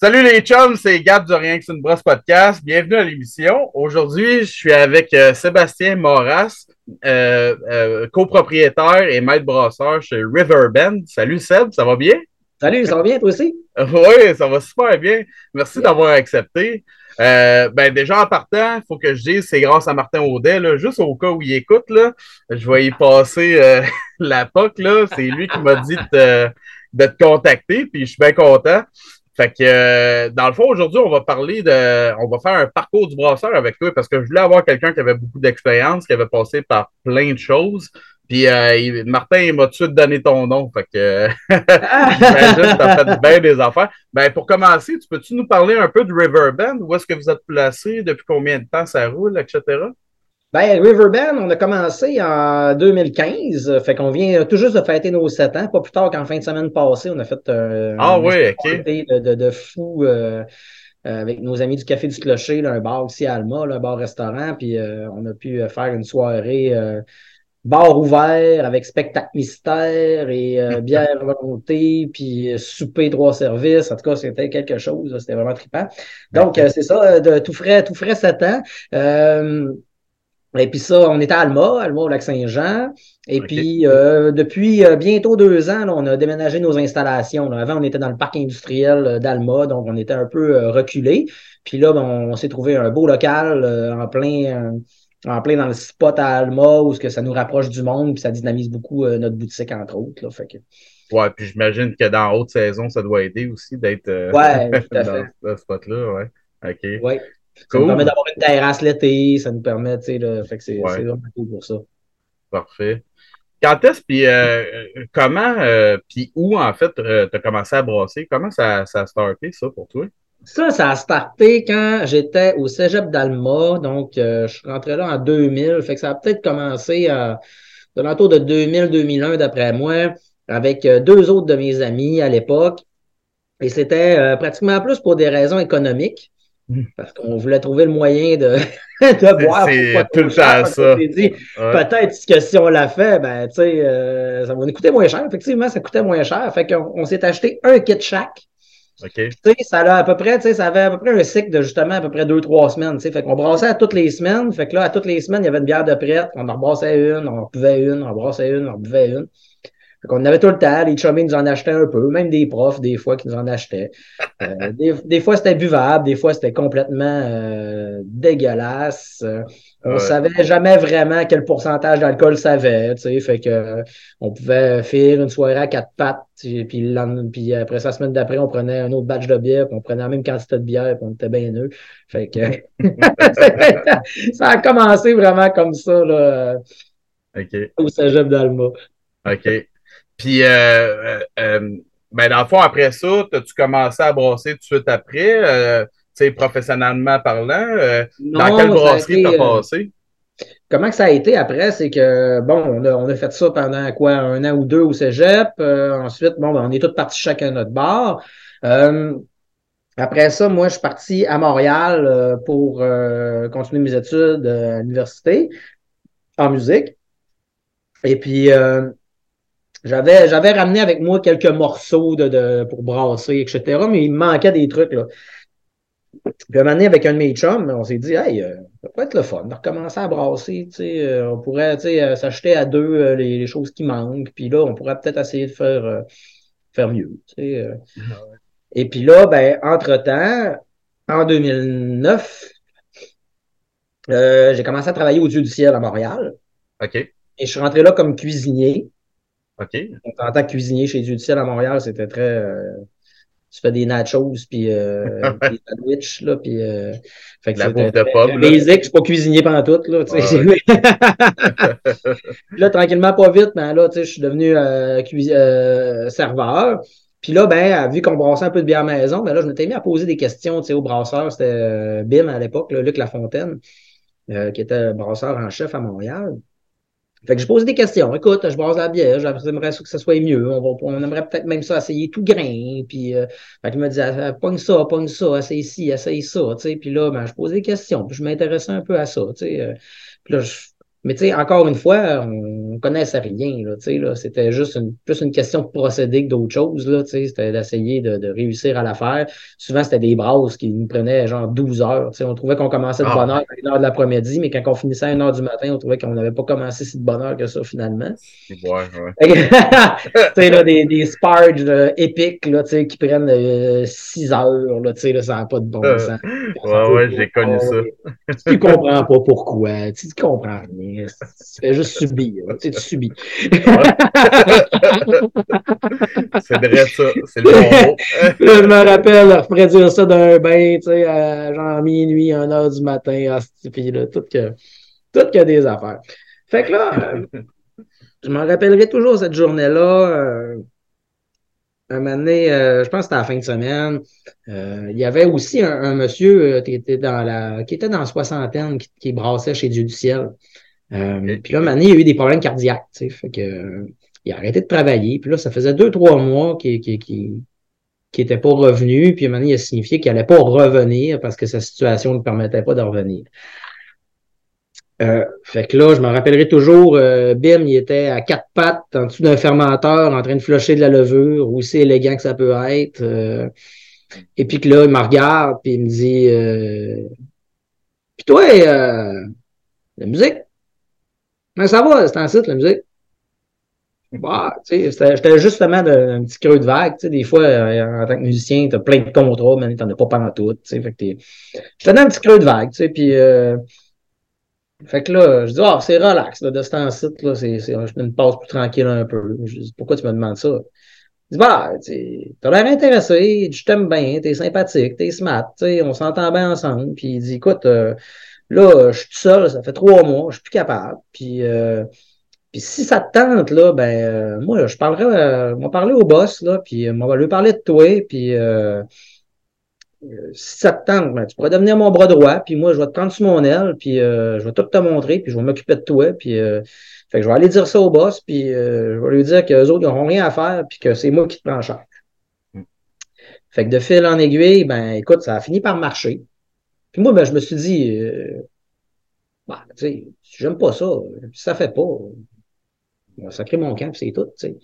Salut les chums, c'est Gab du Rien que c'est une brosse podcast. Bienvenue à l'émission. Aujourd'hui, je suis avec euh, Sébastien Moras, euh, euh, copropriétaire et maître brasseur chez Riverbend. Salut Seb, ça va bien? Salut, ça va bien toi aussi? oui, ça va super bien. Merci d'avoir accepté. ben déjà en partant, il faut que je dise c'est grâce à Martin Audet, là, juste au cas où il écoute, là, je vais y passer la POC. C'est lui qui m'a dit de, de, te contacter, puis je suis bien content. Fait que, euh, dans le fond, aujourd'hui, on va parler de. On va faire un parcours du brasseur avec toi parce que je voulais avoir quelqu'un qui avait beaucoup d'expérience, qui avait passé par plein de choses. Puis, euh, Martin, il m'a tout de suite donné ton nom. Fait que, j'imagine que tu as fait bien des affaires. Ben, pour commencer, tu peux-tu nous parler un peu de Riverbend? Où est-ce que vous êtes placé? Depuis combien de temps ça roule, etc.? Ben, Riverbend, on a commencé en 2015, fait qu'on vient tout juste de fêter nos 7 ans, pas plus tard qu'en fin de semaine passée, on a fait euh, ah, oui, ok. de, de, de fou euh, euh, avec nos amis du Café du Clocher, là, un bar aussi à Alma, là, un bar-restaurant, puis on a pu faire une soirée bar ouvert avec spectacle mystère et bière volonté, puis souper trois services. En tout cas, c'était quelque chose, c'était vraiment trippant. Donc, c'est ça, de tout frais, tout frais 7 ans. Et puis ça, on était à Alma, Alma au lac Saint-Jean. Et puis euh, depuis euh, bientôt deux ans, on a déménagé nos installations. Avant, on était dans le parc industriel euh, d'Alma, donc on était un peu reculé. Puis là, ben, on, s'est trouvé un beau local en plein en plein dans le spot à Alma où que ça nous rapproche du monde, puis ça dynamise beaucoup notre boutique, entre autres. Là, fait que... Ouais, puis j'imagine que dans haute saison, ça doit aider aussi d'être ouais, dans ce spot-là. Ouais. OK. Ouais. Ça nous permet d'avoir une terrasse l'été, ça nous permet, tu sais, là, fait que c'est vraiment cool pour ça. Parfait. Quand est-ce, puis euh, comment, euh, puis où, en fait, euh, tu as commencé à brasser? Comment ça, ça a starté, ça, pour toi? Ça, ça a starté quand j'étais au cégep d'Alma. Donc, je suis rentré là en 2000. Fait que ça a peut-être commencé à, l'entour de 2000-2001, d'après moi, avec deux autres de mes amis à l'époque. Et c'était pratiquement plus pour des raisons économiques. Parce qu'on voulait trouver le moyen de, de boire. C'est tout le temps ça. Peut-être que si on l'a fait, ben, tu sais, euh, ça va nous coûter moins cher. Effectivement, ça coûtait moins cher. Fait qu'on on, s'est acheté un kit chaque. OK. Tu sais, ça a à peu près, tu sais, ça avait à peu près un cycle de justement à peu près deux, trois semaines. Tu sais, fait qu'on brassait à toutes les semaines. Fait que là, à toutes les semaines, il y avait une bière de prête. On en rebrassait une, on en buvait une, on en brassait une, on en buvait une. On avait tout le temps, les chummies nous en achetaient un peu, même des profs, des fois, qui nous en achetaient. Euh, des, fois, c'était buvable, des fois, c'était complètement euh, dégueulasse. on ne savait jamais vraiment quel pourcentage d'alcool ça avait, tu sais, fait que on pouvait faire une soirée à quatre pattes, puis, puis après la semaine d'après, on prenait un autre batch de bière, puis on prenait la même quantité de bière, puis on était bien neuf. Fait que ça a commencé vraiment comme ça, là, au cégep d'Alma. OK. Puis, euh, euh, euh, ben, dans le fond, après ça, as-tu commencé à brasser tout de suite après, euh, tu sais, professionnellement parlant? dans quelle brasserie t'as passé? Comment que ça a été après? C'est que, bon, on a, on a, fait ça pendant quoi, un an ou deux au cégep. ensuite, bon, ben, on est tous partis chacun à notre bar. après ça, moi, je suis parti à Montréal pour continuer mes études à l'université en musique. Et puis, j'avais, j'avais ramené avec moi quelques morceaux de, de, pour brasser, etc. Mais il me manquait des trucs. Là. Puis un moment avec un de mes chums, on s'est dit, hey, euh, ça pourrait être le fun de recommencer à brasser. Tu sais, euh, on pourrait tu sais, euh, s'acheter à deux les, les, choses qui manquent. Puis là, on pourrait peut-être essayer de faire, faire mieux. Tu sais, ah Et puis là, ben, entre-temps, en 2009, j'ai commencé à travailler au Dieu du ciel à Montréal. OK. Et je suis rentré là comme cuisinier. OK. En tant que cuisinier chez Judiciel à Montréal, c'était très. Euh, tu fais des nachos, puis euh, des sandwichs, là, puis. Euh, fait que la bouffe de pomme. Basic, je suis pas cuisinier pendant tout, là, tu sais. là, tranquillement, pas vite, mais là, tu sais, je suis devenu euh, serveur. Puis là, ben, vu qu'on brassait un peu de bière maison, ben là, je m'étais mis à poser des questions, tu sais, au brasseur. C'était Bim à l'époque, Luc Lafontaine, qui était brasseur en chef à Montréal. Fait que je pose des questions. Écoute, je brasse la bière, j'aimerais que ça soit mieux. On, va, on aimerait peut-être même ça essayer tout grain. Puis, euh, fait me dit, ah, pogne ça, pogne ça, essaye ci, essaye ça. Tu sais. Puis là, ben, je pose des questions. Puis je m'intéressais un peu à ça. Tu sais. Euh. Puis là, je... Mais tu sais, encore une fois, on on connaissait rien. Là, là, c'était juste une, plus une question de procédé que d'autre chose. Là, c'était d'essayer de, de, réussir à la faire. Souvent, c'était des brasses qui nous prenaient genre 12 heures. On trouvait qu'on commençait de ah. bonne heure à 1 heure de l'après-midi, mais quand on finissait à 1 heure du matin, on trouvait qu'on n'avait pas commencé si de bonne heure que ça finalement. Ouais, ouais. là, des, des sparges épiques là, qui prennent 6 euh, heures. Là, là, ça n'a pas de bon euh, sens. ouais, ouais, j'ai connu ça. tu comprends pas pourquoi. Tu comprends rien. Tu fais juste subir. Tu, tu subis. c'est vrai ça. C'est le bon je me rappelle, je ferais dire ça d'un bain, tu sais, à genre minuit, 1 heure du matin. Puis là, tout que, tout que des affaires. Fait que là, euh, je m'en rappellerai toujours cette journée-là. Euh, un moment donné, euh, je pense que c'était à la fin de semaine, euh, il y avait aussi un, monsieur euh, qui était dans la qui était dans la soixantaine, qui, qui brassait chez Dieu du ciel. Puis là, donné, il a eu des problèmes cardiaques. Tu sais, fait que, il a arrêté de travailler. Puis là, ça faisait deux, trois mois qu'il qui, qui, qui était pas revenu. Puis donné, il a signifié qu'il allait pas revenir parce que sa situation ne permettait pas de revenir. Euh, fait que là, je me rappellerai toujours, euh, Bim, il était à quatre pattes en dessous d'un fermenteur en train de flusher de la levure, aussi élégant que ça peut être. Euh. et puis que là, il me regarde, puis il me dit euh, Puis toi, la musique? Mais ça va, c'est un site, la musique. Bah, tu sais, j'étais justement un petit creux de vague. Des fois, en tant que musicien, t'as plein de contrats, mais t'en as pas pendant tout. Tu sais, fait que j'étais dans un petit creux de vague, tu sais, puis fait que là, je dis, ah, c'est relax, là, de ce temps-ci, là, c'est, c'est, je une pause plus tranquille un peu. Je dis, pourquoi tu me demandes ça? Il dit, bah, t'as l'air intéressé, je t'aime bien, t'es sympathique, t'es smart, sais, on s'entend bien ensemble. Puis il dit, écoute, euh, là, je suis tout seul, ça fait trois mois, je suis plus capable. Puis, euh, puis si ça te tente, là, ben, euh, moi, je parlerai, euh, on va parler au boss, là, puis on va lui parler de toi, puis si ça te tente, ben, tu pourrais devenir mon bras droit, puis moi, je vais te prendre sur mon aile, puis euh, je vais tout te montrer, puis je vais m'occuper de toi, puis euh, fait que je vais aller dire ça au boss, puis euh, je vais lui dire qu'eux autres, ils n'auront rien à faire, puis que c'est moi qui te prends en charge. Mm. Fait que de fil en aiguille, ben écoute, ça a fini par marcher. Puis moi, ben, je me suis dit, bah, tu sais, j'aime pas ça, ça fait pas sacré mon camp, c'est tout. sais.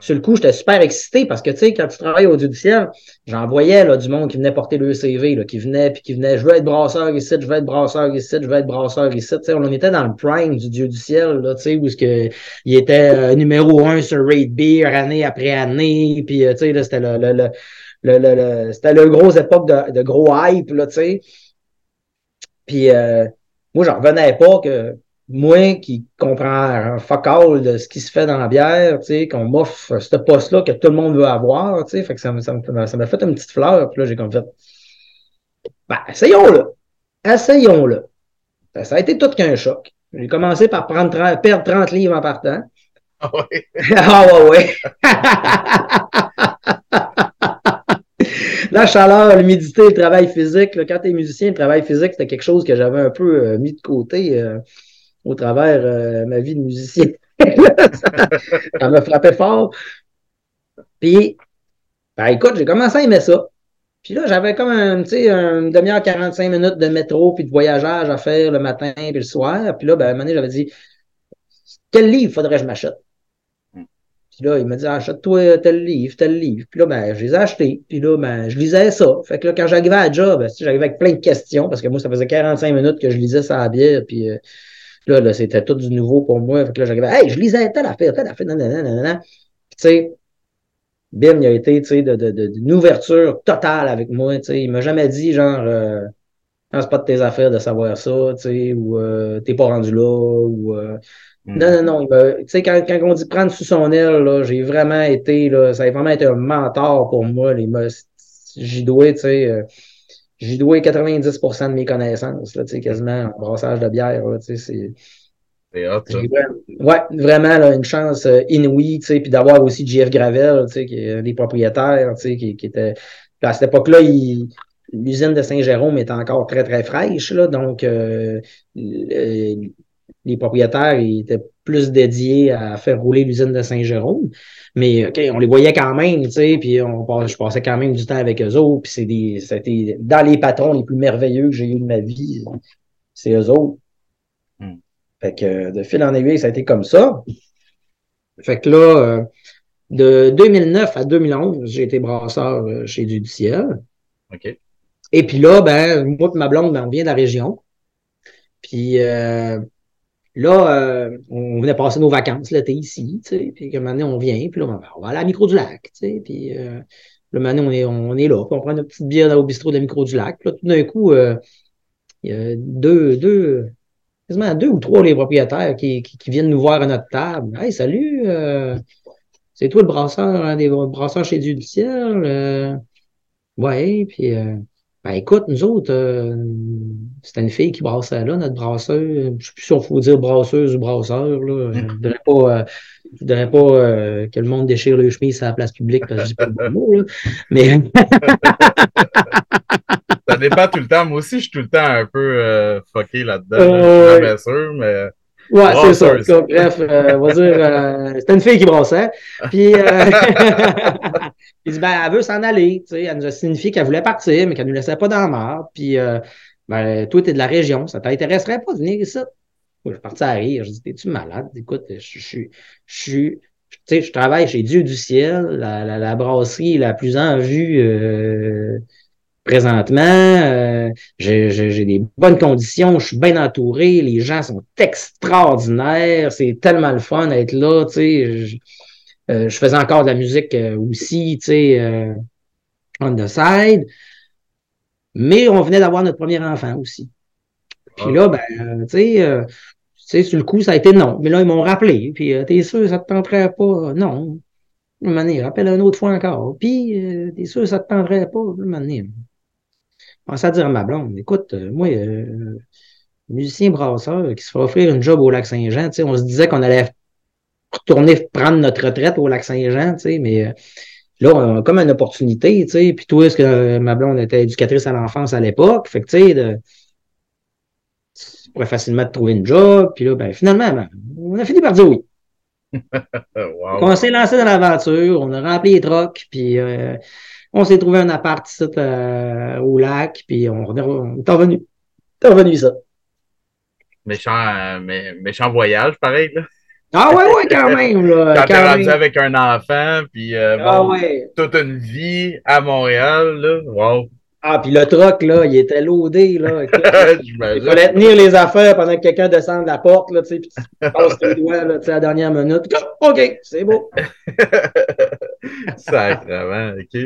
Sur le coup, j'étais super excité parce que, tu sais, quand tu travailles au judiciaire, j'en voyais là, du monde qui venait porter le CV, là, qui venait, puis qui venait, je veux être brasseur ici, je veux être brasseur ici, je veux être brasseur ici. sais, on était dans le prime du Dieu du ciel, là, tu sais, où que, il était euh, numéro un sur Raid Beer année après année, puis, euh, tu sais, c'était le, le, le, le, c'était le gros époque de, de gros hype, là, tu sais. Puis, euh, moi, j'en revenais pas que moi qui comprends un fuck all de ce qui se fait dans la bière, tu sais, qu'on m'offre ce poste-là que tout le monde veut avoir, tu sais, fait que ça, ça, ça m'a fait une petite fleur, puis là, j'ai comme fait, ben, essayons-le. Essayons-le. Ben, ça a été tout qu'un choc. J'ai commencé par prendre perdre 30 livres en partant. Ah ouais. ah ouais, ouais. la chaleur, l'humidité, le travail physique. Quand tu es musicien, le travail physique, c'était quelque chose que j'avais un peu euh, mis de côté. Euh, au travers euh, ma vie de musicien. ça, m'a frappé fort. Puis, ben écoute, j'ai commencé à aimer ça. Puis là, j'avais comme une demi-heure, 45 minutes de métro puis de voyageage à faire le matin puis le soir. Puis là, ben, à un moment donné, j'avais dit, quel livre faudrait que je m'achète? Puis là, il m'a dit, achète-toi tel livre, tel livre. Puis là, ben, je les ai achetés. Puis là, ben, je lisais ça. Fait que là, quand j'arrivais à job, ben, j'arrivais avec plein de questions, parce que moi, ça faisait 45 minutes que je lisais ça à bière. Puis euh, Là, là c'était tout du nouveau pour moi. Fait que là, j'arrivais, hey, je lisais telle affaire, telle affaire, nanana. Tu sais, Bim, il a été, tu sais, de, de, d'une ouverture totale avec moi, tu sais. Il m'a jamais dit, genre, euh, c'est pas de tes affaires de savoir ça, tu sais, ou euh, t'es pas rendu là, ou... Hmm. Non, non, non. Tu sais, quand, quand on dit prendre sous son aile, là, j'ai vraiment été, là, ça a vraiment été un mentor pour moi. Les, j'y dois, tu sais, euh, j'ai doué 90% de mes connaissances, là, quasiment en brassage de bière. Là, c'est c'est ouais, vraiment là, une chance euh, inouïe, puis d'avoir aussi JF Gravel, qui est les propriétaires, qui, qui était. À cette époque-là, l'usine de Saint-Jérôme était encore très, très fraîche. Là, donc, euh, les propriétaires ils étaient plus dédiés à faire rouler l'usine de Saint-Jérôme. Mais OK, on les voyait quand même, tu sais, puis on, je passais quand même du temps avec eux autres, puis c'est des, c'était dans les patrons les plus merveilleux que j'ai eu de ma vie, c'est eux autres. Hmm. Fait que de fil en aiguille, ça a été comme ça. Fait que là, de 2009 à 2011, j'ai été brasseur chez Dieu du Ciel. OK. Et puis là, ben, moi et ma blonde, ben, on vient de la région. Puis euh, là, euh, on venait passer nos vacances l'été ici, tu sais, puis comme année, on vient, puis là, on va aller à la micro du lac, tu sais, puis euh, le moment on est, on est là, puis on prend une petite bière au bistrot de la micro du lac. Puis là, tout d'un coup, euh, il y a deux, deux, quasiment deux ou trois les propriétaires qui, viennent nous voir à notre table. Hey, salut, c'est toi le brasseur, hein, des brasseurs chez Dieu du ciel. Ouais, puis ben écoute, nous autres, euh, c'était une fille qui brassait là, notre brasseur. Je sais plus si on faut dire brasseuse ou brasseur. Là. Je ne voudrais pas, euh, je voudrais pas euh, que le monde déchire le chemise à la place publique parce que je dis pas le bon mot. Là. Mais. ça dépend tout le temps. Moi aussi, je suis tout le temps un peu euh, fucké là-dedans. Euh, je suis sûr, mais. Ouais, c'est ça. bref, euh, on va dire, euh, c'était une fille qui brassait. Puis, euh, il dit, ben, elle veut s'en aller. Tu sais, elle nous a signifié qu'elle voulait partir, mais qu'elle ne nous laissait pas dans la mare. Puis, euh, ben, toi, t'es de la région. Ça t'intéresserait pas de venir ici? je suis parti à rire. Je dis, t'es-tu malade? Écoute, je suis, je suis, tu sais, je travaille chez Dieu du ciel, la, la, la brasserie la plus en vue présentement. Euh, j'ai des bonnes conditions, je suis bien entouré, les gens sont extraordinaires, c'est tellement le fun d'être là, tu sais. Je, euh, je, faisais encore de la musique euh, aussi, tu sais, euh, on the side. Mais on venait d'avoir notre premier enfant aussi. Puis ah. là, ben, tu sais, tu sais, sur le coup, ça a été non. Mais là, ils m'ont rappelé. Puis, t'es sûr, ça te tenterait pas? Non. Une rappelle une autre fois encore. Puis, t'es sûr, ça te tenterait pas? Une commence à dire à ma blonde, écoute, euh, moi, euh, musicien brasseur qui se fait offrir une job au lac Saint-Jean, on se disait qu'on allait retourner prendre notre retraite au lac Saint-Jean, mais euh, là, on a comme une opportunité, puis toi, est-ce que ma blonde était éducatrice à l'enfance à l'époque, fait que, tu sais, de, facilement te trouver une job, puis là, ben, finalement, ben, on a fini par dire oui. wow. On s'est lancé dans l'aventure, on a rempli les trocs, puis euh, on s'est trouvé un appart ici, euh, au lac, puis on, est revenu. T'es revenu ça. Méchant, euh, méchant voyage, pareil, là. Ah ouais, ouais, quand même. Là, quand, t'es rendu avec un enfant, puis euh, ah toute une vie à Montréal, là, wow. Ah, puis le truck, là, il était loadé, là. il fallait tenir les affaires pendant que quelqu'un descend de la porte, là, tu sais, puis tu passes tes doigts, là, tu sais, à la dernière minute. OK, c'est beau. Sacrement, OK.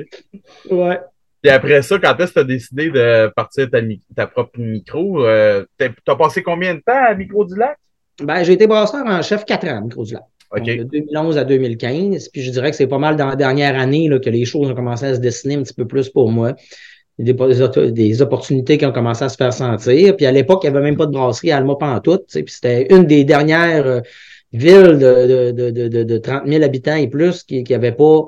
Ouais. Puis après ça, quand est-ce que tu as décidé de partir ta, ta propre micro? Euh, t'as passé combien de temps à Micro du Lac? Ben, j'ai été brasseur en chef 4 ans à Micro du Lac. De 2011 à 2015. Puis je dirais que c'est pas mal dans la dernière année là, que les choses ont commencé à se dessiner un petit peu plus pour moi des, des, opportunités qui ont commencé à se faire sentir. Puis à l'époque, il n'y avait même pas de brasserie à Alma Pantoute. Puis c'était une des dernières euh, villes de, de, de, de, 30 000 habitants et plus qui n'avait pas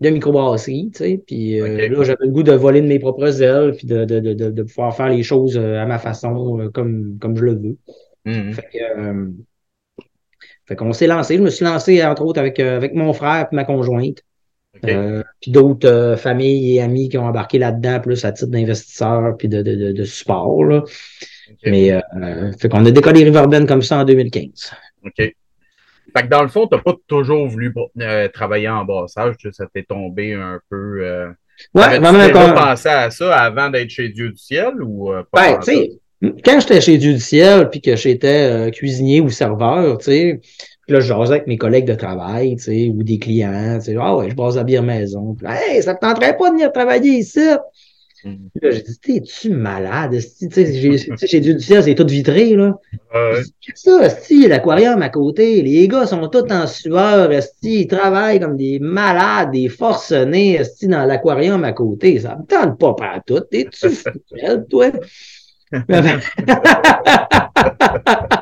de microbrasserie. Puis euh, là, j'avais le goût de voler de mes propres ailes puis de, de, de, de, pouvoir faire les choses euh, à ma façon, comme, comme je le veux. Mm-hmm. Fait qu'on s'est lancé. Je me suis lancé, entre autres, avec, avec mon frère et ma conjointe. Euh, puis d'autres euh, familles et amis qui ont embarqué là-dedans, plus à titre d'investisseur puis de, de, de, support. Là. Mais euh, fait qu'on a décollé Riverben comme ça en 2015. OK. Fait que dans le fond, tu n'as pas toujours voulu travailler en brassage, ça t'est tombé un peu. ouais, vraiment. Tu as pensé à ça avant d'être chez Dieu du ciel ou pas? Ben, tu sais, quand j'étais chez Dieu du ciel puis que j'étais cuisinier ou serveur, tu sais, puis là, je jasais avec mes collègues de travail, tu sais, ou des clients, tu sais, ah ouais, je base la bière maison. Puis hey, ça te tenterait pas de venir travailler ici? Mm. Là, j'ai dit, t'es-tu malade? Tu sais, j'ai dû dire, c'est tout vitré, là. Qu'est-ce que ça, si l'aquarium à côté, les gars sont tous en sueur, ils travaillent comme des malades, des forcenés, dans l'aquarium à côté. Ça me tente pas par tout. T'es-tu fou, toi?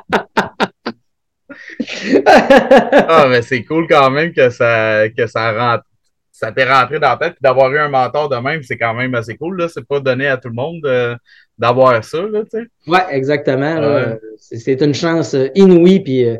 ah, mais c'est cool quand même que ça, que ça rentre. Ça t'est rentré dans la tête, puis d'avoir eu un mentor de même, c'est quand même assez cool. Là. C'est pas donné à tout le monde euh, d'avoir ça. Là, ouais, exactement. C'est une chance euh, inouïe. Puis, euh,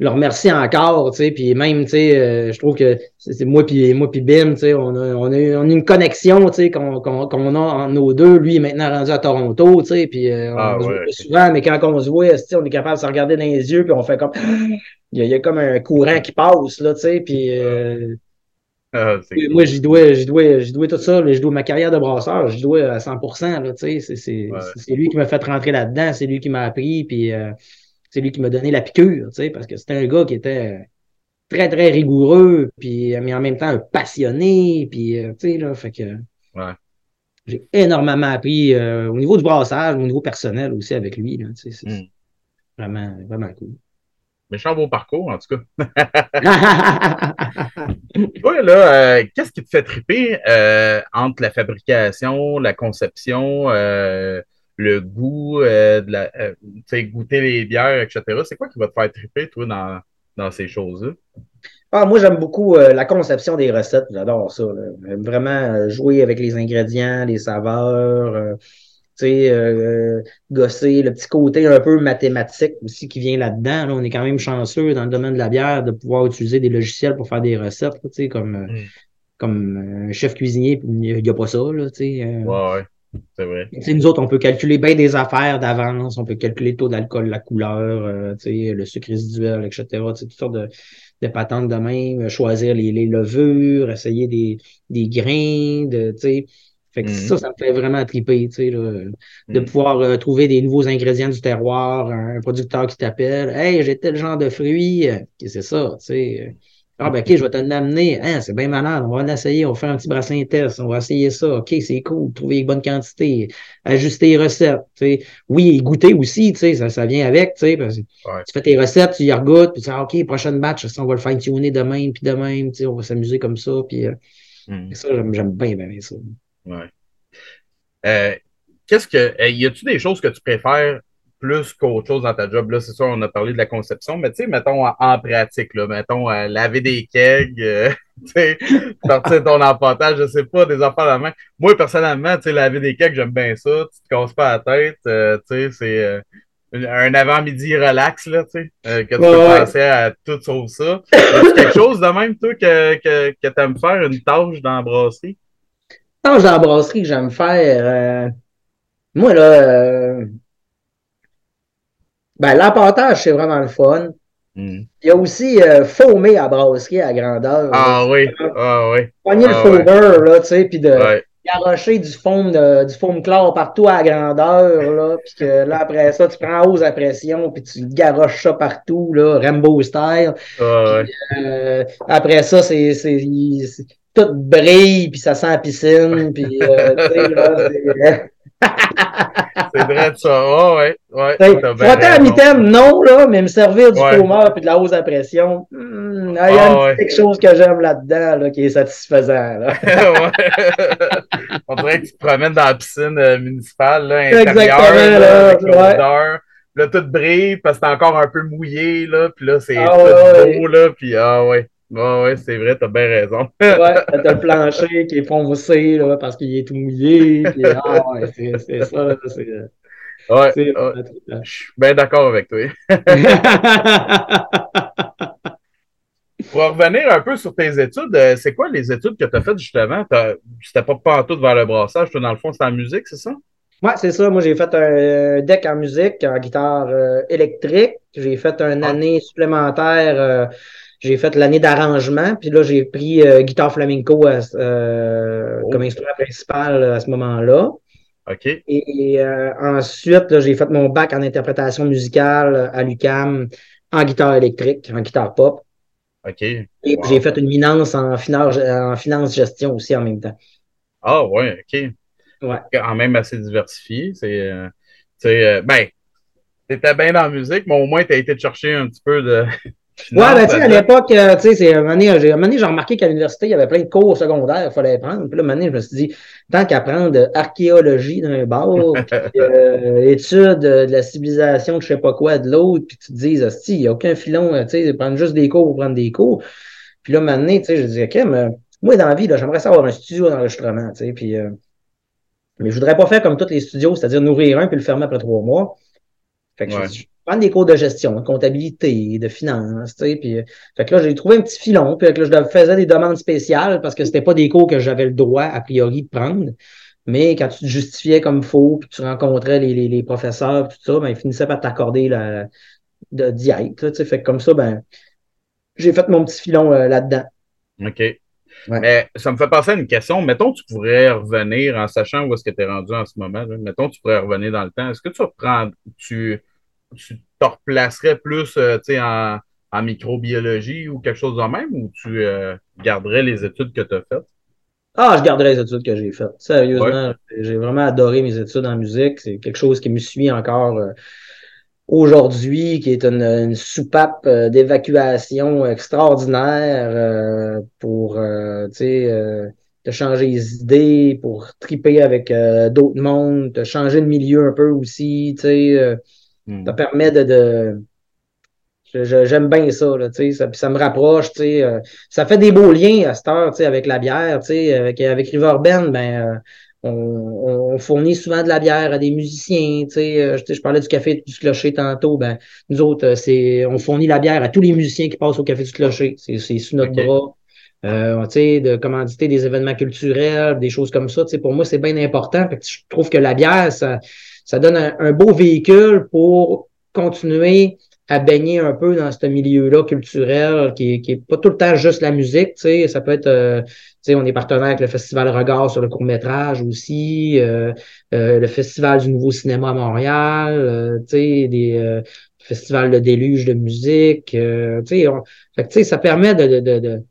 le remercie encore, tu sais, puis même, tu sais, euh, je trouve que c'est moi puis moi puis Bim, tu sais, on a, on, a, on a une connexion, tu sais, qu'on qu'on qu'on a entre nos deux. Lui est maintenant rendu à Toronto, tu sais, puis euh, Ah, on se ouais, voit souvent, mais quand on se voit, tu sais, on est capable de se regarder dans les yeux, puis on fait comme, il y a, il y a comme un courant qui passe, là, tu sais, puis euh, Ah, moi, j'y dois, j'y dois, j'y dois tout ça, j'y dois ma carrière de brasseur, j'y dois à 100%, là, tu sais, c'est, c'est, Ouais. c'est lui qui m'a fait rentrer là-dedans, c'est lui qui m'a appris, puis euh, c'est lui qui m'a donné la piqûre, tu sais, parce que c'était un gars qui était très, très rigoureux, puis, mais en même temps un passionné, puis, euh, tu sais, là, fait que Ouais. j'ai énormément appris euh, au niveau du brassage, au niveau personnel aussi avec lui, là, tu sais, c'est Mm. vraiment, vraiment cool. méchant beau parcours, en tout cas. Toi, là, euh, qu'est-ce qui te fait triper euh, entre la fabrication, la conception, euh, le goût, euh, de la, euh, goûter les bières, etc. C'est quoi qui va te faire triper, toi, dans, dans ces choses-là? Ah, moi, j'aime beaucoup euh, la conception des recettes. J'adore ça. J'aime vraiment jouer avec les ingrédients, les saveurs, tu sais, gosser le petit côté un peu mathématique aussi qui vient là-dedans. là. On est quand même chanceux dans le domaine de la bière de pouvoir utiliser des logiciels pour faire des recettes, là, tu sais, comme, Mm. comme un chef cuisinier, il n'y a pas ça. Là, ouais, c'est vrai. Nous autres, on peut calculer bien des affaires d'avance, on peut calculer le taux d'alcool, la couleur, euh, le sucre résiduel, etc. Toutes sortes de, de patentes de même, choisir les, les levures, essayer des, des grains, de. Fait que Mhm. ça, ça me fait vraiment triper, tu sais, là, de Mhm. pouvoir euh, trouver des nouveaux ingrédients du terroir, un producteur qui t'appelle, hey, j'ai tel genre de fruits, c'est ça, tu sais? Ah, ben, OK, je vais te l'amener. Hein, c'est bien malade. On va l'essayer. On va faire un petit brassin test. On va essayer ça. OK, c'est cool. Trouver les bonnes quantités. Ajuster les recettes. Oui, et goûter aussi, ça, ça vient avec, tu sais, parce que Ouais. tu fais tes recettes, tu y regoutes, puis tu dis, ah, OK, prochaine batch, ça, on va le fine-tuner de même, puis de même, tu sais, on va s'amuser comme ça, puis euh, Mm. ça, j'aime, bien, bien, bien ça. Ouais. Euh, qu'est-ce que. euh, y a-tu des choses que tu préfères plus qu'autre chose dans ta job? Là, c'est sûr, on a parlé de la conception, mais tu sais, mettons en, en pratique, là, mettons euh, laver des kegs, euh, tu sais, partir de ton empantage, je sais pas, des affaires à la main. Moi, personnellement, tu sais, laver des kegs, j'aime bien ça. Tu te casses pas la tête, euh, tu sais, c'est. euh, un avant-midi relax, là, tu sais, euh, que tu Ouais, peux ouais. penser à tout sauf ça. As-tu quelque chose de même, toi, que, que, que tu aimes faire, une tâche dans la brasserie? Tâche dans la brasserie que j'aime faire, euh, moi, là, euh, ben, l'empantage, c'est vraiment le fun. Mm. Il y a aussi euh, à brasserie à grandeur. Ah là. oui, ah oui. Pogner le ah foamer, là, tu sais, puis de Ouais. garocher du foam, de, du foam clair partout à grandeur, là, puis que là, après ça, tu prends hausse à pression, puis tu garoches ça partout, là, Rambo style. Ah ouais. Euh, après ça, c'est- tout brille, puis ça sent la piscine, puis, euh, tu sais, là, c'est... C'est vrai de ça. Ah ouais, ouais. Frotter à mi-temps, non, là, mais me servir du Ouais. foamer puis de la hausse à pression, hmm, il y a Ah, ouais. quelque chose que j'aime là-dedans, là, qui est satisfaisant, là. On dirait que tu te promènes dans la piscine euh, municipale, là, Exactement, intérieure, là, là, avec ouais. Là, tout brille parce que t'es encore un peu mouillé, là, puis là, c'est Ah, tout beau, là, puis ah ouais. Ouais, c'est vrai, t'as bien raison. Ouais, t'as le plancher qui est foncé, là, parce qu'il est tout mouillé, puis ah, ouais, c'est, ça, là, c'est, Ouais, je suis bien d'accord avec toi. Pour revenir un peu sur tes études, euh, c'est quoi les études que tu as faites justement? C'était pas pantoute vers le brassage, toi, dans le fond, c'était en musique, c'est ça? Ouais, c'est ça. Moi, j'ai fait un deck en musique, en guitare euh, électrique. J'ai fait une Ah. année supplémentaire. euh, j'ai fait l'année d'arrangement. Puis là, j'ai pris euh, guitare flamenco à- euh, Oh. comme instrument principal à ce moment-là. OK. Et, et, euh, ensuite, j'ai fait mon bac en interprétation musicale à l'UCAM en guitare électrique, en guitare pop. OK. Et Wow. j'ai fait une minence en finance, en finance gestion aussi en même temps. Ah ouais, OK. Ouais. Quand même assez diversifié. C'est. euh, euh, ben, t'étais bien dans la musique, mais au moins, t'as été chercher un petit peu de. Ouais, ben, tu sais, à l'époque, euh, tu sais, c'est, un moment donné, j'ai, remarqué qu'à l'université, il y avait plein de cours secondaires qu'il fallait prendre. Puis là, un moment donné, je me suis dit, tant qu'apprendre archéologie d'un bord, puis, euh, études de la civilisation, de je sais pas quoi, de l'autre, puis tu te dis, hostie, il n'y a aucun filon, euh, tu sais, prendre juste des cours pour prendre des cours. Puis là, un moment donné, tu sais, je dis, OK, mais moi, dans la vie, là, j'aimerais ça avoir un studio d'enregistrement, tu sais, puis, euh, mais je voudrais pas faire comme tous les studios, c'est-à-dire nourrir un puis le fermer après trois mois. Fait que je Ouais. Prendre des cours de gestion, de comptabilité, de finance, tu sais, puis fait que là, j'ai trouvé un petit filon, puis là, je faisais des demandes spéciales parce que c'était pas des cours que j'avais le droit, a priori, de prendre. Mais quand tu te justifiais comme faux, puis tu rencontrais les, les, les professeurs, tout ça, ben, ils finissaient par t'accorder la de diète. Là, fait que comme ça, ben, j'ai fait mon petit filon euh, là-dedans. OK. Mais ça me fait penser à une question. Mettons, tu pourrais revenir en sachant où est-ce que tu es rendu en ce moment. Là. Mettons, tu pourrais revenir dans le temps. Est-ce que tu reprends, tu, tu te replacerais plus euh, en, en, microbiologie ou quelque chose de même ou tu euh, garderais les études que tu as faites? Ah, je garderais les études que j'ai faites. Sérieusement, j'ai vraiment adoré mes études en musique. C'est quelque chose qui me suit encore euh, aujourd'hui, qui est une, soupape euh, d'évacuation extraordinaire euh, pour te changer les idées, pour triper avec d'autres mondes, te changer de milieu un peu aussi. Ça permet de J'aime bien ça, là, ça, ça me rapproche, euh, ça fait des beaux liens à cette heure, avec la bière, avec, avec Riverbend, ben, euh, on, on, fournit souvent de la bière à des musiciens, euh, je parlais du café du clocher tantôt, ben, nous autres, c'est, on fournit la bière à tous les musiciens qui passent au café du clocher, c'est, sous notre bras. Euh, de commanditer des événements culturels, des choses comme ça. Pour moi, c'est bien important. je trouve que la bière, ça, ça donne un beau véhicule pour continuer à baigner un peu dans ce milieu-là culturel qui, qui est pas tout le temps juste la musique, tu sais, ça peut être, euh, tu sais, on est partenaire avec le Festival Regard sur le court-métrage aussi, euh, euh, le Festival du Nouveau Cinéma à Montréal, tu sais, des festivals de déluge de musique, tu sais, fait tu sais, ça permet de, de, de, de,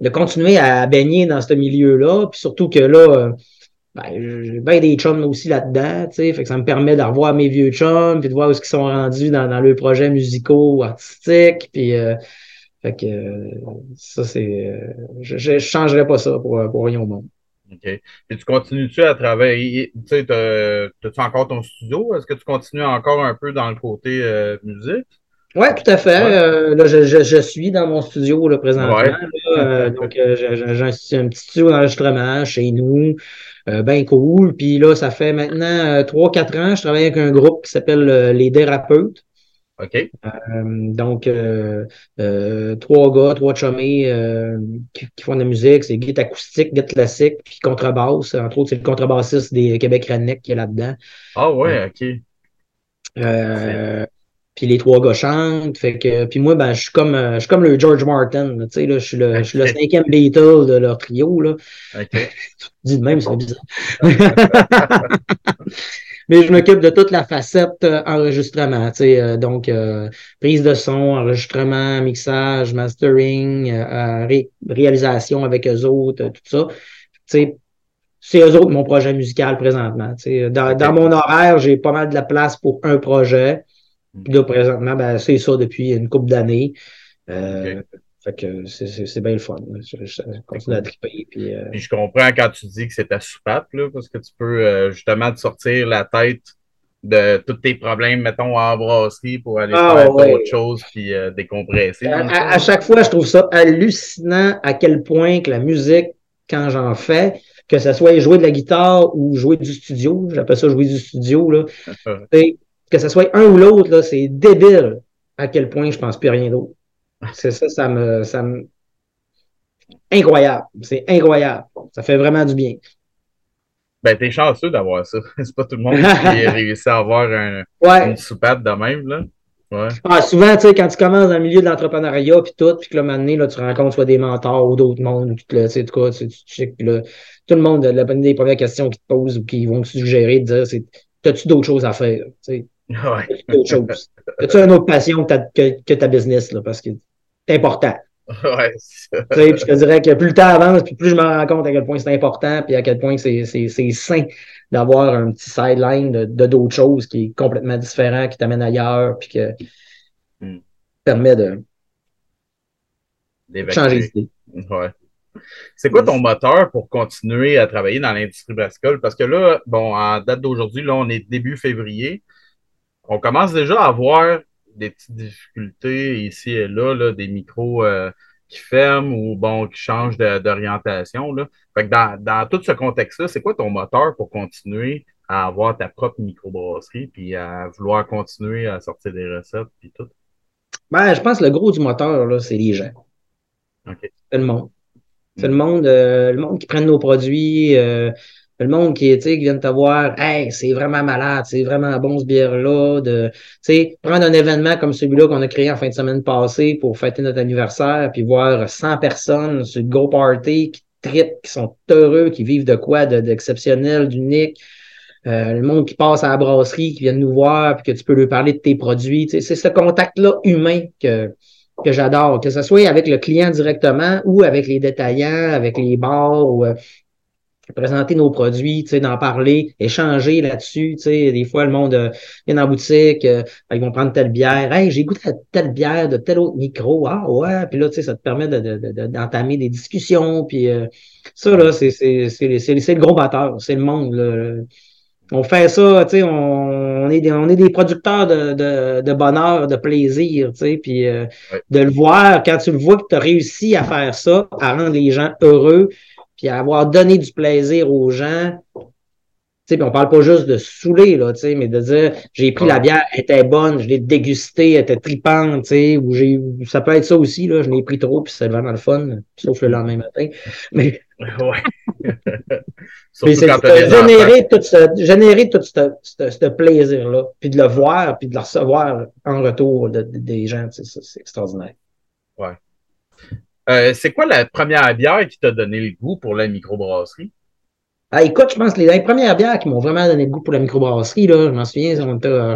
de continuer à baigner dans ce milieu-là, puis surtout que là, ben, j'ai bien des chums aussi là-dedans, tu sais, fait que ça me permet de revoir mes vieux chums, puis de voir où ils sont rendus dans, dans leurs projets musicaux ou artistiques, puis euh, fait que euh, ça, c'est... Euh, je, je, changerais pas ça pour, pour rien au monde. OK. Et tu continues-tu à travailler, tu sais, as-tu encore ton studio? Est-ce que tu continues encore un peu dans le côté musique? Oui, tout à fait. là, je, je, je, suis dans mon studio là, présentement. donc, j'ai un petit studio d'enregistrement chez nous. Euh, ben cool. Puis là, ça fait maintenant 3-4 euh, ans, je travaille avec un groupe qui s'appelle euh, Les Dérapeutes. OK. donc, trois gars, trois chummés qui, font de la musique. C'est guitare acoustique, guitare classique, puis contrebasse. Entre autres, c'est le contrebassiste des Québec Redneck qui est là-dedans. Ah ouais, OK. Puis les trois gars chantent. Fait que, puis moi, ben, je suis comme, je suis comme le George Martin. Là, là, je suis le, je suis le cinquième Beatle de leur trio. Là. Dis de même, c'est bizarre. Mais je m'occupe de toute la facette euh, enregistrement. Euh, donc, euh, prise de son, enregistrement, mixage, mastering, réalisation avec eux autres, tout ça. c'est eux autres mon projet musical présentement. Dans, dans mon horaire, j'ai pas mal de la place pour un projet. Puis là, présentement, ben, c'est ça depuis une couple d'années. Euh, Fait que c'est bien le fun. Je, continue à triper. Puis, euh... puis, je comprends quand tu dis que c'est ta soupape, là, parce que tu peux euh, justement te sortir la tête de tous tes problèmes, mettons, en brasserie pour aller ah, faire d'autres choses puis euh, décompresser. À, à, chaque fois, je trouve ça hallucinant à quel point que la musique, quand j'en fais, que ce soit jouer de la guitare ou jouer du studio, j'appelle ça jouer du studio, là, que ce soit un ou l'autre, c'est débile à quel point je pense plus à rien d'autre. C'est ça, ça me, ça me. Incroyable. C'est incroyable. Ça fait vraiment du bien. Ben, t'es chanceux d'avoir ça. C'est pas tout le monde qui réussit à avoir un, une soupape de même, là. Ouais. Ah, souvent, tu sais, quand tu commences dans le milieu de l'entrepreneuriat, puis tout, puis que là, maintenant, là, tu rencontres soit des mentors ou d'autres mondes, tu sais, tout, tu sais, là, tout le monde, la, des premières questions qu'ils te posent ou qu'ils vont te suggérer de dire, c'est, as-tu d'autres choses à faire, tu sais? Ouais. As-tu une autre passion que ta, que, ta business, là, parce que c'est important. Ouais, puis je te dirais que plus le temps avance, puis plus je me rends compte à quel point c'est important, puis à quel point c'est sain d'avoir un petit sideline de d'autres choses qui est complètement différent, qui t'amène ailleurs, puis qui hmm. permet de changer d'idée. Ouais. C'est quoi ton moteur pour continuer à travailler dans l'industrie brassicole? Parce que là, bon, en date d'aujourd'hui, là, on est début février. On commence déjà à avoir des petites difficultés ici et là, là des micros euh, qui ferment ou bon, qui changent d'orientation. Dans, dans tout ce contexte-là, c'est quoi ton moteur pour continuer à avoir ta propre microbrasserie, puis à vouloir continuer à sortir des recettes, puis tout? Ben, je pense que le gros du moteur, c'est les gens. OK. C'est le monde. C'est le monde, euh, le monde qui prennent nos produits, euh, le monde qui, qui vient te voir, hey, c'est vraiment malade, c'est vraiment bon ce bière-là. De, prendre un événement comme celui-là qu'on a créé en fin de semaine passée pour fêter notre anniversaire, puis voir 100 personnes sur Go Party qui tripent, qui sont heureux, qui vivent de quoi d'exceptionnel, d'unique. Euh, le monde qui passe à la brasserie, qui vient nous voir, puis que tu peux lui parler de tes produits. C'est ce contact-là humain que, que j'adore, que ce soit avec le client directement ou avec les détaillants, avec les bars ou euh, présenter nos produits, d'en parler, échanger là-dessus. Des fois, le monde euh, vient en boutique, euh, ils vont prendre telle bière. Hey, j'ai goûté à telle bière de tel autre micro. Ah ouais, puis là, ça te permet d'entamer de, des discussions. Puis ça, là, c'est le gros batteur, c'est le monde. Là on fait ça, tu sais, on, est des, on est des producteurs de, de, de bonheur, de plaisir, tu sais, puis euh, de le voir, quand tu le vois que tu as réussi à faire ça, à rendre les gens heureux, puis à avoir donné du plaisir aux gens, tu sais, puis on parle pas juste de saouler, là, tu sais, mais de dire, j'ai pris la bière, elle était bonne, je l'ai dégustée, elle était tripante, tu sais, ou j'ai, ça peut être ça aussi, là, je l'ai pris trop, puis c'est vraiment le fun, sauf le lendemain matin, mais... Ouais. c'est générer tout ce, générer tout ce, ce, plaisir-là, puis de le voir, puis de le recevoir en retour de, des gens, c'est extraordinaire. Ouais. Euh, c'est quoi la première bière qui t'a donné le goût pour la microbrasserie? Ah, écoute, je pense que les, premières bières qui m'ont vraiment donné le goût pour la microbrasserie, là, je m'en souviens,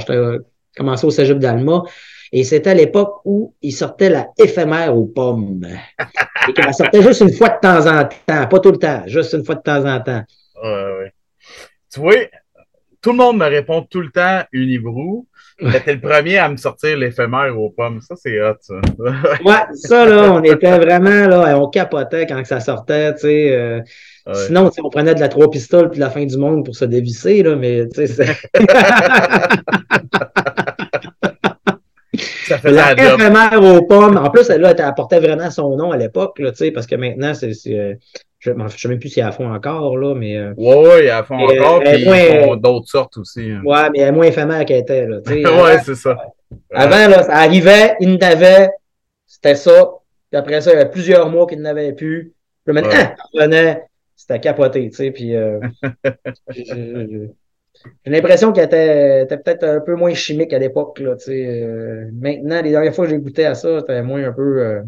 j'étais commencé au cégep d'Alma, et c'était à l'époque où il sortait la éphémère aux pommes. Et qu'elle sortait juste une fois de temps en temps, pas tout le temps, juste une fois de temps en temps. Ouais, ouais. Tu vois, tout le monde me répond tout le temps Unibrou. T'es le premier à me sortir l'éphémère aux pommes. Ça, c'est hot, ça. ouais, ça, là, on était vraiment, là, on capotait quand ça sortait, tu sais. Euh, sinon, on prenait de la trois pistoles puis de la fin du monde pour se dévisser, là, mais, tu sais, Ça faisait la éphémère aux pommes. En plus, elle, apportait vraiment son nom à l'époque, parce que maintenant, c'est. Euh, je ne sais même plus si elle a fond encore, là, mais. Euh, oui, ouais, elle a fond encore, puis ils font d'autres sortes aussi. Hein. Ouais, mais elle est moins éphémère qu'elle était, là. ouais, c'est ça. Avant, là, ça arrivait, il n'avait, c'était ça. Puis après ça, il y avait plusieurs mois qu'il n'avait plus. Puis maintenant, ouais. revenait, c'était capoté, tu sais, puis. Euh, J'ai l'impression qu'elle était, peut-être un peu moins chimique à l'époque. Là, euh, maintenant, les dernières fois que j'ai goûté à ça, c'était moins un peu. Euh,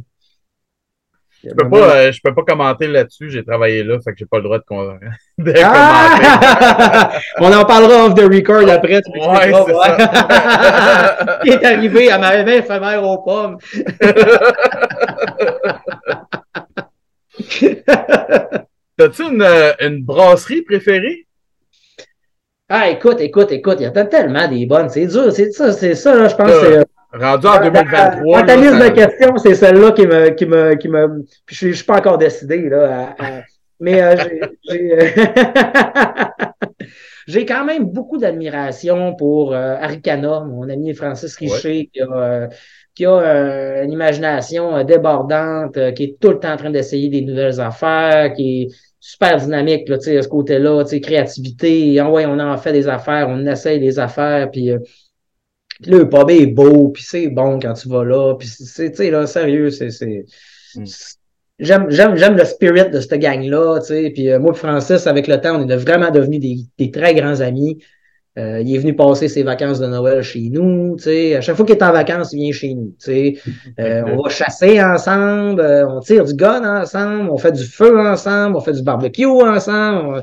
je peux, pas, euh, je peux pas commenter là-dessus, j'ai travaillé là, fait que j'ai pas le droit de, de ah! commenter. On en parlera off the record après. Tu ouais, ça. Il est arrivé à ma main éphémère aux pommes. T'as-tu une, une brasserie préférée? Ah, écoute, écoute, écoute, il y a tellement des bonnes. C'est dur, c'est ça, c'est ça, là, je pense. Euh, rendu en 2023. ta liste de questions, c'est celle-là qui me, qui me, qui me. je, ne suis pas encore décidé, là. mais euh, j'ai quand même beaucoup d'admiration pour euh, Aricana, mon ami Francis Richer, qui a, qui a une imagination débordante, qui est tout le temps en train d'essayer des nouvelles affaires, qui est super dynamique, là, à ce côté-là, créativité, ah ouais, on en fait des affaires, on essaye des affaires, puis, euh, le pub est beau, puis c'est bon quand tu vas là, puis c'est, tu sais, là, sérieux, c'est, c'est, mm. j'aime, j'aime, j'aime le spirit de cette gang-là, tu sais, puis euh, moi et Francis, avec le temps, on est vraiment devenus des, des très grands amis, euh, il est venu passer ses vacances de Noël chez nous. À chaque fois qu'il est en vacances, il vient chez nous. Euh, on va chasser ensemble, euh, on tire du gun ensemble, on fait du feu ensemble, on fait du barbecue ensemble.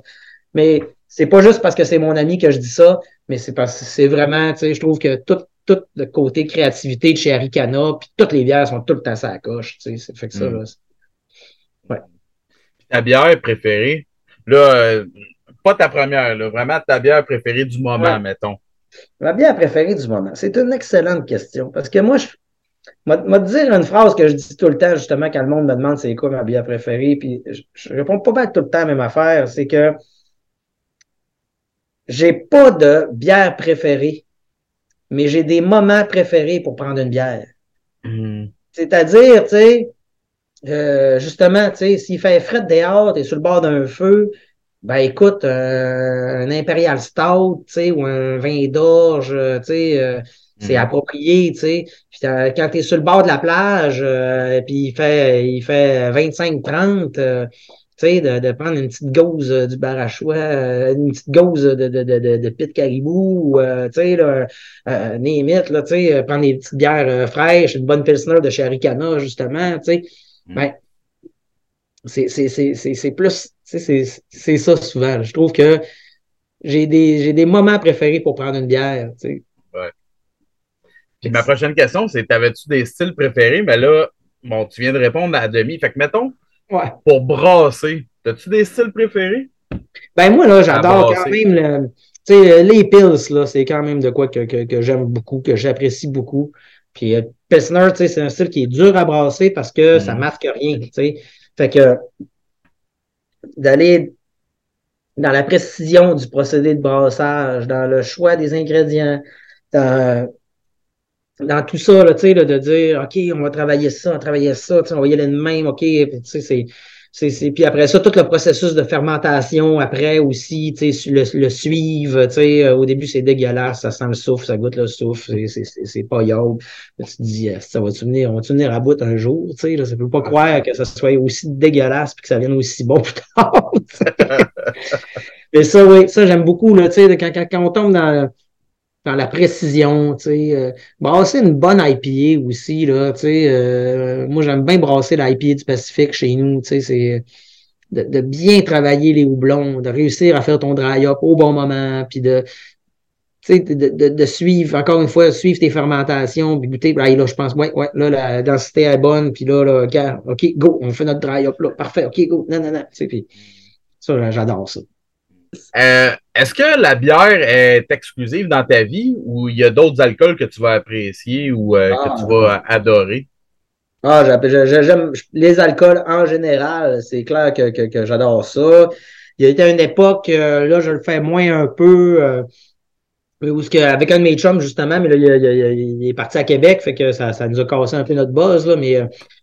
Mais c'est pas juste parce que c'est mon ami que je dis ça, mais c'est parce que c'est vraiment, je trouve que tout, tout le côté créativité de chez Aricana, puis toutes les bières sont tout le temps à la coche. Ça fait que ça, mm. là, ouais. Ta bière préférée? Là, pas ta première, là, vraiment ta bière préférée du moment, mettons. Ma bière préférée du moment. C'est une excellente question. Parce que moi, je vais te dire une phrase que je dis tout le temps, justement, quand le monde me demande c'est quoi ma bière préférée, puis je, réponds pas mal tout le temps à la même affaire, c'est que j'ai pas de bière préférée, mais j'ai des moments préférés pour prendre une bière. Hmm. C'est-à-dire, tu sais, euh, justement, tu sais, s'il fait frais dehors, t'es sur le bord d'un feu, Ben écoute, un Imperial Stout, tu sais, ou un vin d'orge, tu sais, c'est mhm. approprié, tu sais. quand tu es sur le bord de la plage, euh, puis il fait, il fait 25-30, euh, tu sais, de, de, prendre une petite gauze euh, du barachois, une petite gauze de, de, de, de pit caribou, tu sais, là, euh, némite, là, tu sais, prendre des petites bières fraîches, une bonne pilsner de Charicana, justement, tu sais. Mhm. Ben, c'est plus, c'est ça souvent. Je trouve que j'ai des, des moments préférés pour prendre une bière, tu sais ma prochaine question, c'est t'avais-tu des styles préférés? Mais là, bon, tu viens de répondre à demi. Fait que mettons, pour brasser, as-tu des styles préférés? Ben moi, là, j'adore quand même le, sais, les pills, là, c'est quand même de quoi que, que, j'aime beaucoup, que j'apprécie beaucoup. Puis euh, Pilsner, c'est un style qui est dur à brasser parce que ça mhm. masque rien. sais. Fait que d'aller dans la précision du procédé de brassage, dans le choix des ingrédients, dans dans tout ça, là, là, de dire OK, on va travailler ça, on va travailler ça, on va y aller de même, OK, c'est. C'est, puis après ça, tout le processus de fermentation après aussi, le, le suivre, euh, au début c'est dégueulasse, ça sent le souffle, ça goûte le souffle, c'est, pas yob. Tu te dis, ça va-tu venir, on va venir à bout un jour, tu sais, ça peut pas croire que ça soit aussi dégueulasse puis que ça vienne aussi bon plus tard. Mais ça, oui, ça j'aime beaucoup, là, tu sais, quand, quand, quand on tombe dans dans la précision, tu sais. Euh, brasser une bonne IPA aussi, là, tu sais. Euh, moi, j'aime bien brasser l'IPA du Pacifique chez nous, tu sais. C'est de, bien travailler les houblons, de réussir à faire ton dry-up au bon moment, puis de, tu sais, de, de, suivre, encore une fois, suivre tes fermentations, puis goûter, là, je pense, ouais, ouais, là, la densité est bonne, puis là, là, OK, go, on fait notre dry-up, là, parfait, OK, go, non, non, non, tu sais, puis ça, j'adore ça. Euh, est-ce que la bière est exclusive dans ta vie ou il y a d'autres alcools que tu vas apprécier ou euh, que tu vas ah. adorer? Ah, j'aime les alcools en général. C'est clair que, j'adore ça. Il y a été une époque, euh, là, je le fais moins un peu. Avec un de mes chums, justement, mais là, il, est parti à Québec, fait que ça, ça nous a cassé un peu notre buzz, là, mais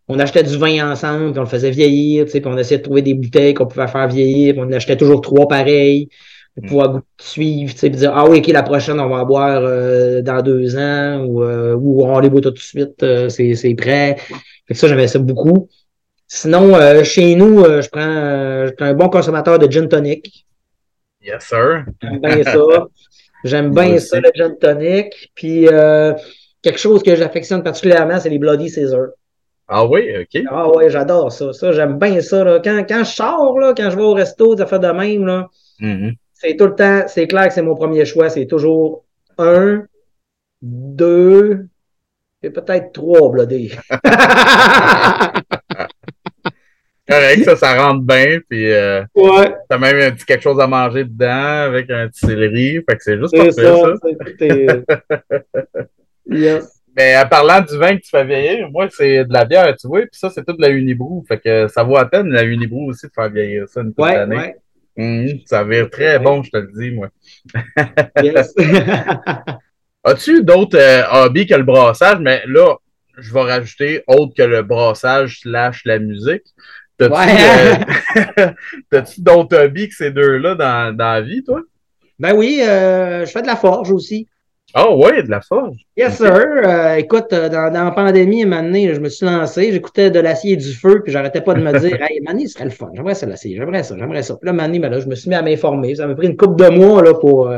on achetait du vin ensemble, puis on le faisait vieillir, puis on essayait de trouver des bouteilles qu'on pouvait faire vieillir, puis on achetait toujours trois pareils pour pouvoir suivre, puis dire Ah oui, ok, la prochaine, on va boire euh, dans deux ans ou, euh, ou on les boit tout de suite, euh, c'est prêt. Fait que ça, j'aimais ça beaucoup. Sinon, chez nous, je prends je un bon consommateur de gin tonic. Yes, sir. Bien ça. J'aime bien ça, le gin tonic. Puis quelque chose que j'affectionne particulièrement, c'est les Bloody Caesar. Ah oui, OK. Ah oui, j'adore ça. Ça, j'aime bien ça. Là. Quand, quand je sors, là, quand je vais au resto, ça fait de même, là, mm-hmm. c'est tout le temps, c'est clair que c'est mon premier choix. C'est toujours un, deux, et peut-être trois blodés. Correct, ça, ça rentre bien. Puis, euh, ouais. t'as même un petit quelque chose à manger dedans avec un petit céleri. Fait que c'est juste parfait, ça. ça. yes. Mais en parlant du vin que tu fais vieillir, moi, c'est de la bière, tu vois, puis ça, c'est tout de la Unibrou. Fait que ça vaut à peine la Unibrou aussi de faire vieillir ça une ouais, année. Hum, ça va être très bon, je te le dis, moi. yes. As-tu d'autres euh, hobbies que le brassage? Mais là, je vais rajouter autre que le brassage slash la musique. T'as-tu euh, d'autres hobbies que ces deux-là dans, dans la vie, toi? Ben oui, euh, je fais de la forge aussi. Oh ouais, de la forge. Yes, sir. Euh, écoute, euh, dans, dans, la pandémie, un je me suis lancé, j'écoutais de l'acier et du feu, puis j'arrêtais pas de me dire, hey, Mané, ce serait le fun. J'aimerais ça l'acier, j'aimerais ça, j'aimerais ça. Puis là, Mané, ben là, je me suis mis à m'informer. Ça m'a pris une couple de mois là, pour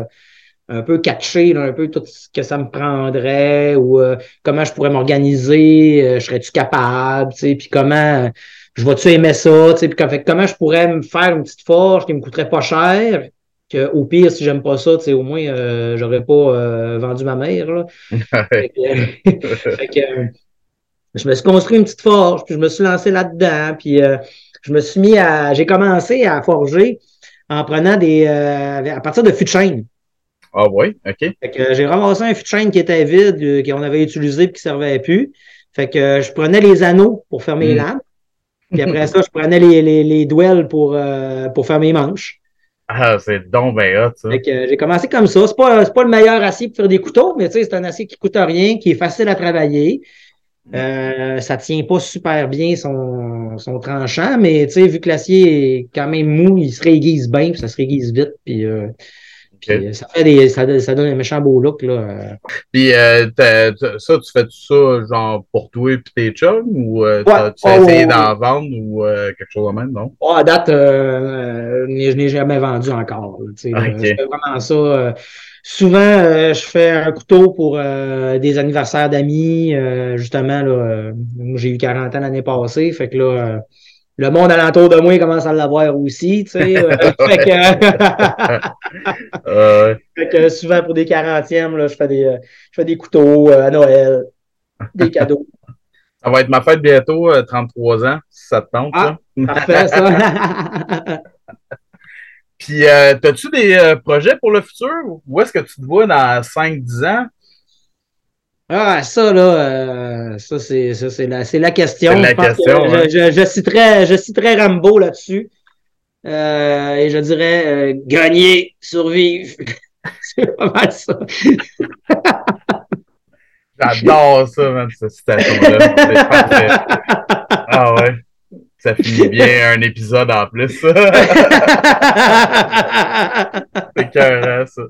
un peu catcher un peu tout ce que ça me prendrait ou comment je pourrais m'organiser, je serais-tu capable, tu sais, puis comment je vais-tu aimer ça, tu sais, puis comment je pourrais me faire une petite forge qui me coûterait pas cher au pire, si j'aime pas ça, au moins, euh, j'aurais pas euh, vendu ma mère. Là. Euh, je me suis construit une petite forge, puis je me suis lancé là-dedans, puis je me suis mis à. J'ai commencé à forger en prenant des. à partir de fûts de chaîne. Ah oui, OK. j'ai ramassé un fût de chaîne qui était vide, qu'on avait utilisé et qui ne servait plus. Fait que je prenais les anneaux pour fermer les mm. lames. Puis après ça, je prenais les, les, les douelles pour, pour faire mes manches. Ah, c'est donc bien hot, ça. Euh, j'ai commencé comme ça. C'est pas, pas le meilleur acier pour faire des couteaux, mais c'est un acier qui coûte rien, qui est facile à travailler. Euh, ça tient pas super bien son, son tranchant, mais tu sais, vu que l'acier est quand même mou, il se réguise bien, puis ça se réguise vite, puis, euh, puis ça fait des, ça, ça, donne un méchant beau look là. Puis euh, ça, tu fais tout ça genre pour toi et tes chums ou euh, tu as oh, essayé d'en vendre ou euh, quelque chose de même, non? Oh, à date, je n'ai jamais vendu encore. Fais vraiment ça Souvent, euh, je fais un couteau pour euh, des anniversaires d'amis. Euh, justement, là, j'ai eu 40 ans l'année passée. Fait que là, le monde alentour de moi commence à l'avoir aussi. Tu sais, fait, que... fait, que... souvent pour des 40e, là, je, fais des, je fais des couteaux à Noël, des cadeaux. Ça va être ma fête bientôt, 33 ans, si ça te tente. Ah, parfait, ça. Puis, euh, as-tu des euh, projets pour le futur? Où est-ce que tu te vois dans 5-10 ans? Ah, ça, là, euh, ça, c'est, ça, c'est, la, c'est la question. la question. Je, je, je, citerai, je citerai Rambo là-dessus. et je dirais gagner, survivre. c'est pas mal ça. J'adore ça, man, cette citation-là. C'est parfait. Ah ouais. Ça finit bien un épisode en plus. C'est cœur, ça.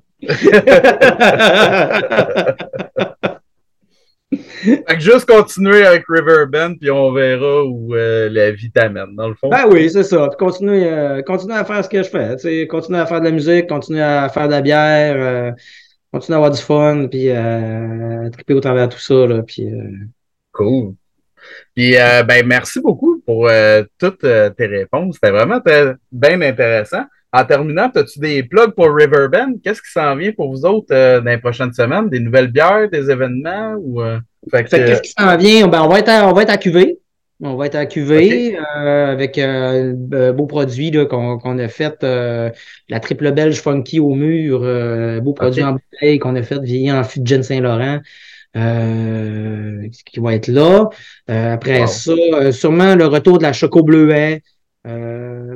Fait que juste continuer avec Riverbend, puis on verra où euh, la vie t'amène, dans le fond. Ben oui, c'est ça. Puis continuer, euh, continuer à faire ce que je fais. sais, continuer à faire de la musique, continuer à faire de la bière, euh, continuer à avoir du fun, puis euh, triper au travers de tout ça. Là, puis, Cool. Puis, ben, merci beaucoup pour toutes tes réponses. C'était vraiment bien intéressant. En terminant, as-tu des plugs pour Riverbend? Qu'est-ce qui s'en vient pour vous autres dans les prochaines semaines? Des nouvelles bières, des événements? ou Qu'est-ce qui s'en vient? Ben, on, va être à, on va être à QV. On va être à QV avec un beau produit qu'on a fait, la triple belge funky au mur, beau produit en bouteille qu'on a fait vieillir en fût de Saint-Laurent euh, qui va être là. Euh, après ça, euh, sûrement le retour de la Choco Bleuet, euh,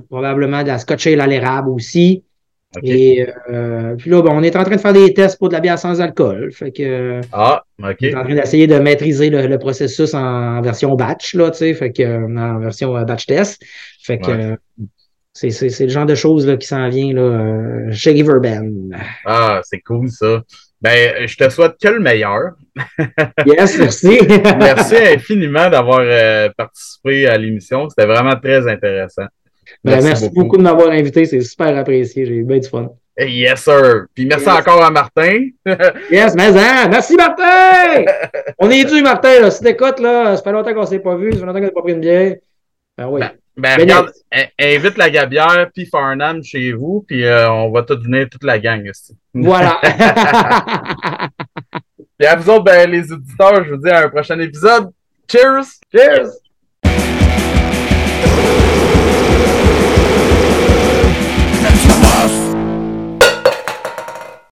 probablement de la Scotch Ale à l'érable aussi. Et euh, puis là, bon, on est en train de faire des tests pour de la bière sans alcool. Fait que, ah, OK. On est en train d'essayer de maîtriser le, processus en, version batch, là, tu sais, fait que, en version batch test. Fait que c'est, c'est, le genre de choses là, qui s'en vient là, chez Riverbend. Ah, c'est cool ça. Ben, je te souhaite que le meilleur. yes, merci. merci infiniment d'avoir euh, participé à l'émission. C'était vraiment très intéressant. Ben, merci, beaucoup. de m'avoir invité. C'est super apprécié. J'ai eu bien du fun. Yes, sir. Puis merci encore à Martin. yes, mais hein, merci Martin! On est dû, Martin. Là. Si t'écoutes, là, ça fait longtemps qu'on ne s'est pas vu, ça fait longtemps qu'on n'a pas pris une bière. Ben oui. Ben, ben regarde, invite la Gabière puis Farnham chez vous, puis euh, on va tout venir toute la gang ici. Voilà. puis à vous autres, ben, les auditeurs, je vous dis à un prochain épisode. Cheers! Cheers!